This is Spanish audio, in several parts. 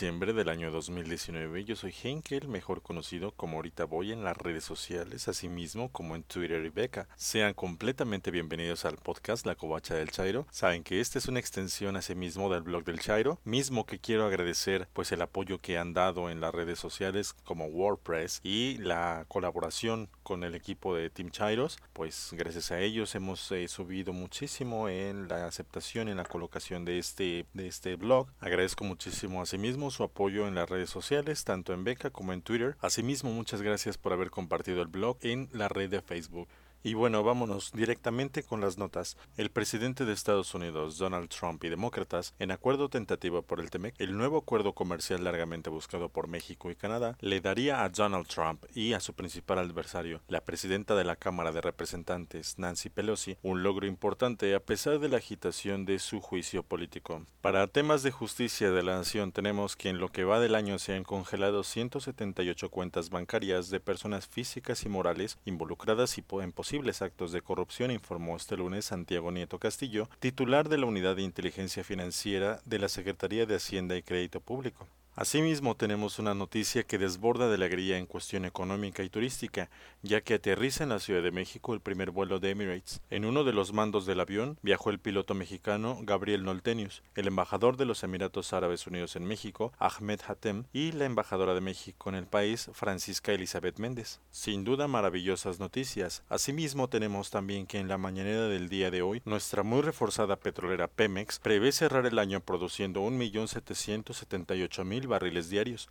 Lunes 9 de diciembre del año 2019, yo soy Henkel, mejor conocido como ahorita voy en las redes sociales, asimismo como en Twitter y Beca. Sean completamente bienvenidos al podcast La Covacha del Chairo. Saben que esta es una extensión asimismo del blog del Chairo, mismo que quiero agradecer pues el apoyo que han dado en las redes sociales como WordPress y la colaboración con el equipo de Team Chairos, pues gracias a ellos hemos eh, subido muchísimo en la aceptación en la colocación de este de este blog. Agradezco muchísimo su apoyo en las redes sociales, tanto en Beca como en Twitter. Asimismo, muchas gracias por haber compartido el blog en la red de Facebook. Y bueno, vámonos directamente con las notas. El presidente de Estados Unidos, Donald Trump y demócratas, en acuerdo tentativo por el TEMEC, el nuevo acuerdo comercial largamente buscado por México y Canadá, le daría a Donald Trump y a su principal adversario, la presidenta de la Cámara de Representantes, Nancy Pelosi, un logro importante a pesar de la agitación de su juicio político. Para temas de justicia de la nación tenemos que en lo que va del año se han congelado 178 cuentas bancarias de personas físicas y morales involucradas y en posibles actos de corrupción, informó este lunes Santiago Nieto Castillo, titular de la Unidad de Inteligencia Financiera de la Secretaría de Hacienda y Crédito Público. Asimismo, tenemos una noticia que desborda de alegría en cuestión económica y turística, ya que aterriza en la Ciudad de México el primer vuelo de Emirates. En uno de los mandos del avión viajó el piloto mexicano Gabriel Noltenius, el embajador de los Emiratos Árabes Unidos en México, Ahmed Hatem, y la embajadora de México en el país, Francisca Elizabeth Méndez. Sin duda, maravillosas noticias. Asimismo, tenemos también que en la mañanera del día de hoy, nuestra muy reforzada petrolera Pemex prevé cerrar el año produciendo 1.778.000 barriles diarios,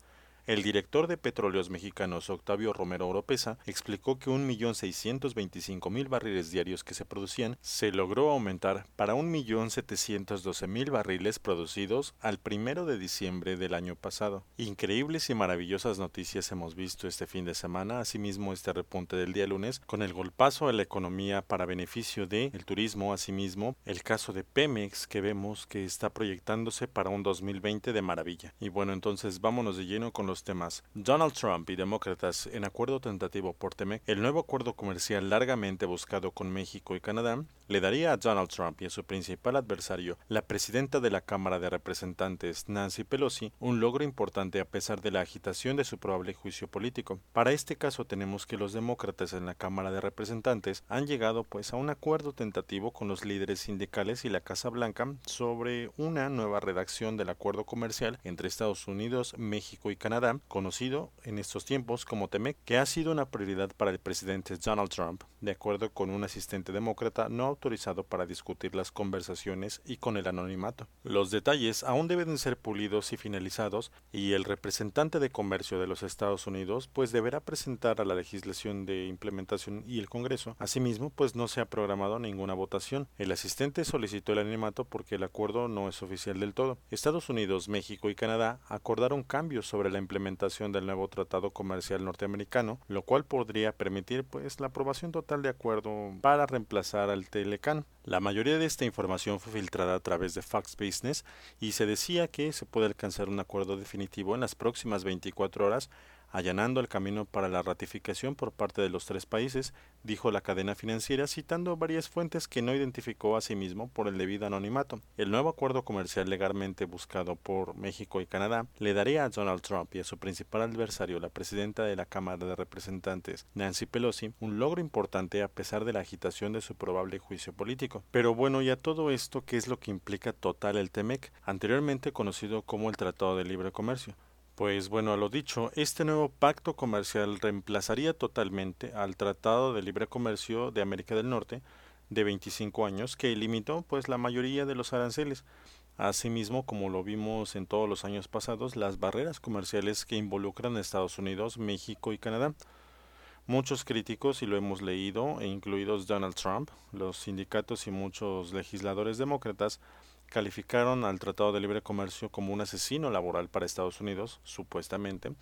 el director de Petróleos Mexicanos, Octavio Romero Oropesa, explicó que 1.625.000 barriles diarios que se producían se logró aumentar para 1.712.000 barriles producidos al primero de diciembre del año pasado. Increíbles y maravillosas noticias hemos visto este fin de semana, asimismo este repunte del día lunes, con el golpazo a la economía para beneficio de turismo, asimismo el caso de Pemex que vemos que está proyectándose para un 2020 de maravilla. Y bueno, entonces vámonos de lleno con los temas. Donald Trump y demócratas en acuerdo tentativo por TEMEC, el nuevo acuerdo comercial largamente buscado con México y Canadá, le daría a Donald Trump y a su principal adversario, la presidenta de la Cámara de Representantes, Nancy Pelosi, un logro importante a pesar de la agitación de su probable juicio político. Para este caso tenemos que los demócratas en la Cámara de Representantes han llegado pues a un acuerdo tentativo con los líderes sindicales y la Casa Blanca sobre una nueva redacción del acuerdo comercial entre Estados Unidos, México y Canadá, conocido en estos tiempos como TEMEC, que ha sido una prioridad para el presidente Donald Trump, de acuerdo con un asistente demócrata no autorizado para discutir las conversaciones y con el anonimato. Los detalles aún deben ser pulidos y finalizados y el representante de comercio de los Estados Unidos pues deberá presentar a la legislación de implementación y el Congreso. Asimismo, pues no se ha programado ninguna votación. El asistente solicitó el anonimato porque el acuerdo no es oficial del todo. Estados Unidos, México y Canadá acordaron cambios sobre la implementación del nuevo Tratado Comercial Norteamericano, lo cual podría permitir pues la aprobación total de acuerdo para reemplazar al tel la mayoría de esta información fue filtrada a través de Fox Business y se decía que se puede alcanzar un acuerdo definitivo en las próximas 24 horas allanando el camino para la ratificación por parte de los tres países, dijo la cadena financiera citando varias fuentes que no identificó a sí mismo por el debido anonimato. El nuevo acuerdo comercial legalmente buscado por México y Canadá le daría a Donald Trump y a su principal adversario, la presidenta de la Cámara de Representantes, Nancy Pelosi, un logro importante a pesar de la agitación de su probable juicio político. Pero bueno, y a todo esto, ¿qué es lo que implica total el TEMEC, anteriormente conocido como el Tratado de Libre Comercio? Pues bueno, a lo dicho, este nuevo pacto comercial reemplazaría totalmente al Tratado de Libre Comercio de América del Norte de 25 años que limitó pues la mayoría de los aranceles. Asimismo, como lo vimos en todos los años pasados, las barreras comerciales que involucran a Estados Unidos, México y Canadá. Muchos críticos, y lo hemos leído, e incluidos Donald Trump, los sindicatos y muchos legisladores demócratas, calificaron al Tratado de Libre Comercio como un asesino laboral para Estados Unidos, supuestamente,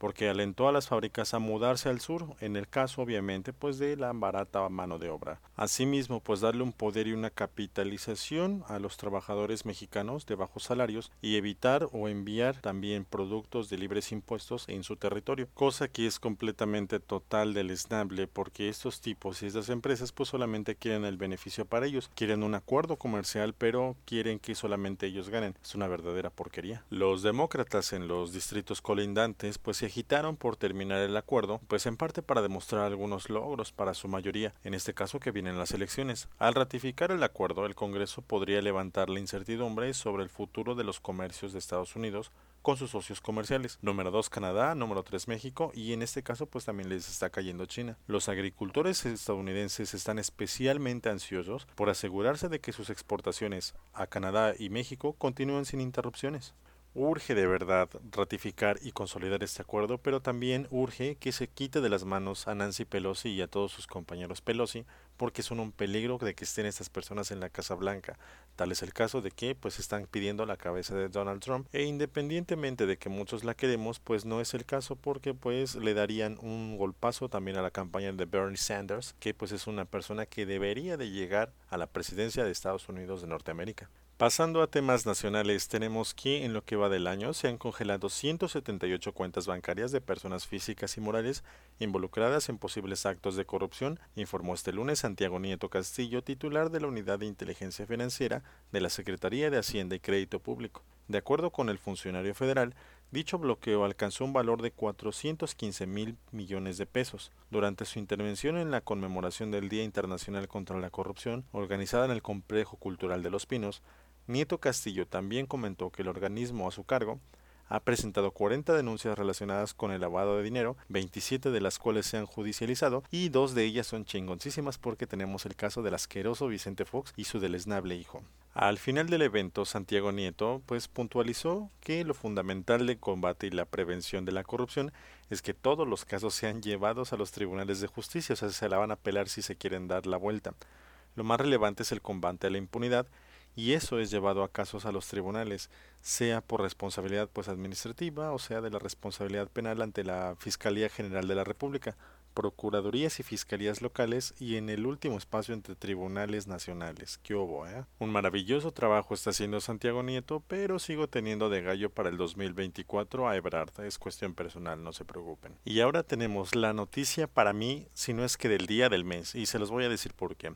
porque alentó a las fábricas a mudarse al sur, en el caso obviamente pues de la barata mano de obra. Asimismo, pues darle un poder y una capitalización a los trabajadores mexicanos de bajos salarios y evitar o enviar también productos de libres impuestos en su territorio, cosa que es completamente total deleznable porque estos tipos y estas empresas pues solamente quieren el beneficio para ellos, quieren un acuerdo comercial pero quieren que solamente ellos ganen. Es una verdadera porquería. Los demócratas en los distritos colindantes pues se agitaron por terminar el acuerdo, pues en parte para demostrar algunos logros para su mayoría, en este caso que vienen las elecciones. Al ratificar el acuerdo, el Congreso podría levantar la incertidumbre sobre el futuro de los comercios de Estados Unidos con sus socios comerciales. Número 2 Canadá, número 3 México y en este caso pues también les está cayendo China. Los agricultores estadounidenses están especialmente ansiosos por asegurarse de que sus exportaciones a Canadá y México continúen sin interrupciones. Urge de verdad ratificar y consolidar este acuerdo, pero también urge que se quite de las manos a Nancy Pelosi y a todos sus compañeros Pelosi, porque son un peligro de que estén estas personas en la Casa Blanca. Tal es el caso de que pues están pidiendo la cabeza de Donald Trump e independientemente de que muchos la queremos, pues no es el caso porque pues le darían un golpazo también a la campaña de Bernie Sanders, que pues es una persona que debería de llegar a la presidencia de Estados Unidos de Norteamérica. Pasando a temas nacionales, tenemos que en lo que va del año se han congelado 178 cuentas bancarias de personas físicas y morales involucradas en posibles actos de corrupción, informó este lunes Santiago Nieto Castillo, titular de la Unidad de Inteligencia Financiera de la Secretaría de Hacienda y Crédito Público. De acuerdo con el funcionario federal, Dicho bloqueo alcanzó un valor de 415 mil millones de pesos. Durante su intervención en la conmemoración del Día Internacional contra la Corrupción, organizada en el Complejo Cultural de Los Pinos, Nieto Castillo también comentó que el organismo a su cargo ha presentado 40 denuncias relacionadas con el lavado de dinero, 27 de las cuales se han judicializado y dos de ellas son chingoncísimas porque tenemos el caso del asqueroso Vicente Fox y su deleznable hijo. Al final del evento, Santiago Nieto pues puntualizó que lo fundamental del combate y la prevención de la corrupción es que todos los casos sean llevados a los tribunales de justicia, o sea, se la van a apelar si se quieren dar la vuelta. Lo más relevante es el combate a la impunidad y eso es llevado a casos a los tribunales, sea por responsabilidad pues administrativa o sea de la responsabilidad penal ante la Fiscalía General de la República, procuradurías y fiscalías locales y en el último espacio entre tribunales nacionales. ¿Qué hubo, eh? Un maravilloso trabajo está haciendo Santiago Nieto, pero sigo teniendo de gallo para el 2024 a Ebrard. Es cuestión personal, no se preocupen. Y ahora tenemos la noticia para mí, si no es que del día del mes, y se los voy a decir por qué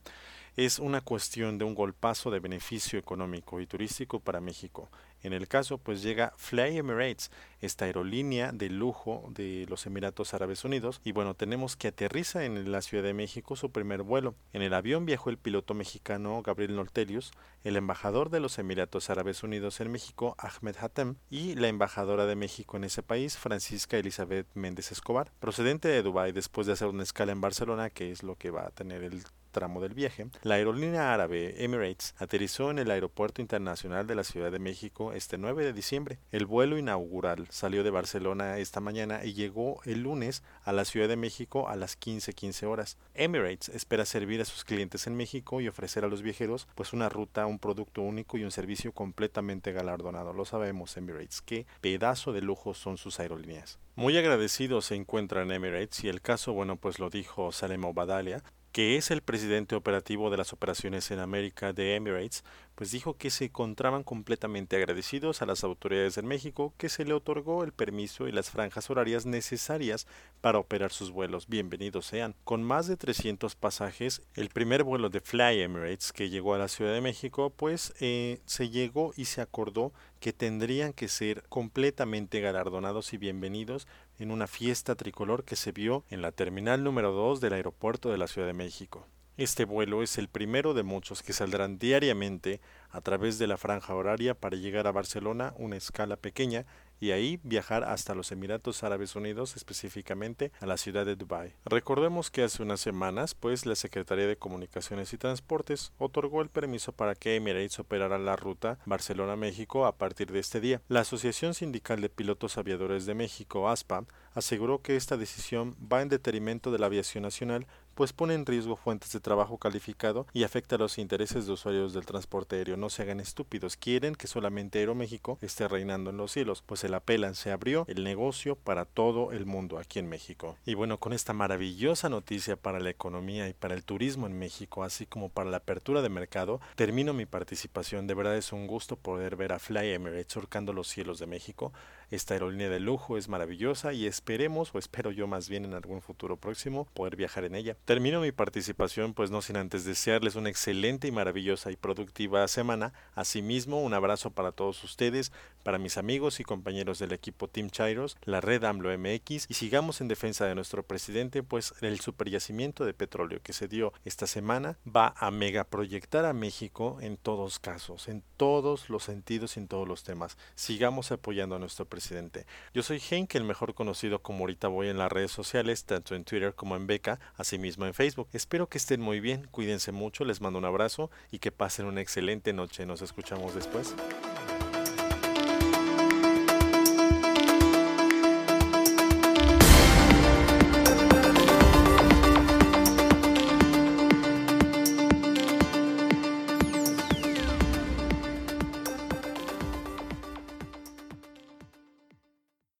es una cuestión de un golpazo de beneficio económico y turístico para México. En el caso, pues llega Fly Emirates, esta aerolínea de lujo de los Emiratos Árabes Unidos, y bueno, tenemos que aterriza en la Ciudad de México su primer vuelo. En el avión viajó el piloto mexicano Gabriel Nortelius, el embajador de los Emiratos Árabes Unidos en México, Ahmed Hatem, y la embajadora de México en ese país, Francisca Elizabeth Méndez Escobar, procedente de Dubái después de hacer una escala en Barcelona, que es lo que va a tener el tramo del viaje, la aerolínea árabe Emirates aterrizó en el Aeropuerto Internacional de la Ciudad de México este 9 de diciembre. El vuelo inaugural salió de Barcelona esta mañana y llegó el lunes a la Ciudad de México a las 15:15 horas. Emirates espera servir a sus clientes en México y ofrecer a los viajeros pues una ruta, un producto único y un servicio completamente galardonado. Lo sabemos Emirates, qué pedazo de lujo son sus aerolíneas. Muy agradecidos se encuentran Emirates y el caso, bueno, pues lo dijo Salem Obadalia, que es el presidente operativo de las operaciones en América de Emirates, pues dijo que se encontraban completamente agradecidos a las autoridades en México que se le otorgó el permiso y las franjas horarias necesarias para operar sus vuelos. Bienvenidos sean. Con más de 300 pasajes, el primer vuelo de Fly Emirates que llegó a la Ciudad de México, pues eh, se llegó y se acordó que tendrían que ser completamente galardonados y bienvenidos en una fiesta tricolor que se vio en la terminal número 2 del aeropuerto de la Ciudad de México. Este vuelo es el primero de muchos que saldrán diariamente a través de la franja horaria para llegar a Barcelona, una escala pequeña, y ahí viajar hasta los Emiratos Árabes Unidos, específicamente a la ciudad de Dubái. Recordemos que hace unas semanas, pues la Secretaría de Comunicaciones y Transportes otorgó el permiso para que Emirates operara la ruta Barcelona-México a partir de este día. La Asociación Sindical de Pilotos Aviadores de México, ASPA, aseguró que esta decisión va en detrimento de la aviación nacional pues pone en riesgo fuentes de trabajo calificado y afecta a los intereses de usuarios del transporte aéreo. No se hagan estúpidos, quieren que solamente Aeroméxico esté reinando en los cielos, pues el la pelan, se abrió el negocio para todo el mundo aquí en México. Y bueno, con esta maravillosa noticia para la economía y para el turismo en México, así como para la apertura de mercado, termino mi participación. De verdad es un gusto poder ver a Fly Emirates surcando los cielos de México. Esta aerolínea de lujo es maravillosa y esperemos, o espero yo más bien en algún futuro próximo, poder viajar en ella. Termino mi participación pues no sin antes desearles una excelente y maravillosa y productiva semana. Asimismo, un abrazo para todos ustedes, para mis amigos y compañeros del equipo Team Chairos, la red AMLO MX y sigamos en defensa de nuestro presidente, pues el superyacimiento de petróleo que se dio esta semana va a megaproyectar a México en todos casos, en todos los sentidos y en todos los temas. Sigamos apoyando a nuestro presidente. Yo soy Henk, el mejor conocido como ahorita voy en las redes sociales, tanto en Twitter como en Beca, asimismo en Facebook. Espero que estén muy bien, cuídense mucho, les mando un abrazo y que pasen una excelente noche. Nos escuchamos después.